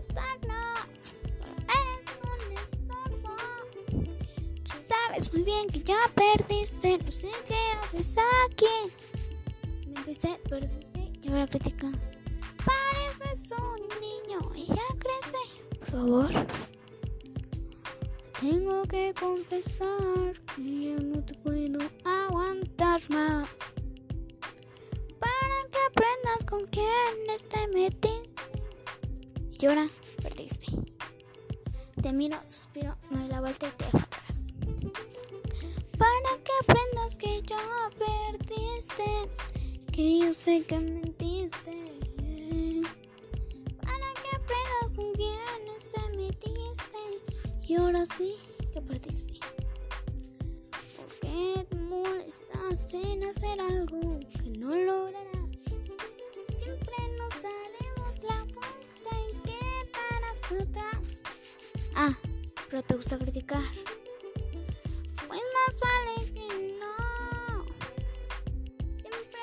molestarnos. Eres un estorbo. Tú sabes muy bien que ya perdiste. No sé qué haces aquí. Mentiste, perdiste y ahora platicamos. Pareces un niño y ya crece. Por favor. Tengo que confesar que ya no te puedo aguantar más. Para que aprendas con quién te metí y ahora perdiste. Te miro, suspiro, me doy la vuelta y te dejo atrás. Para que aprendas que ya perdiste, que yo sé que mentiste. Para que aprendas con quién te metiste. Y ahora sí que perdiste. ¿Por qué te molestas en hacer algo Ah, pero te gusta criticar. Pues más vale que no. Siempre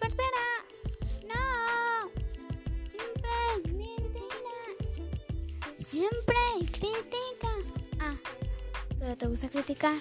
perderás. No. Siempre mentirás. Siempre criticas. Ah, pero te gusta criticar.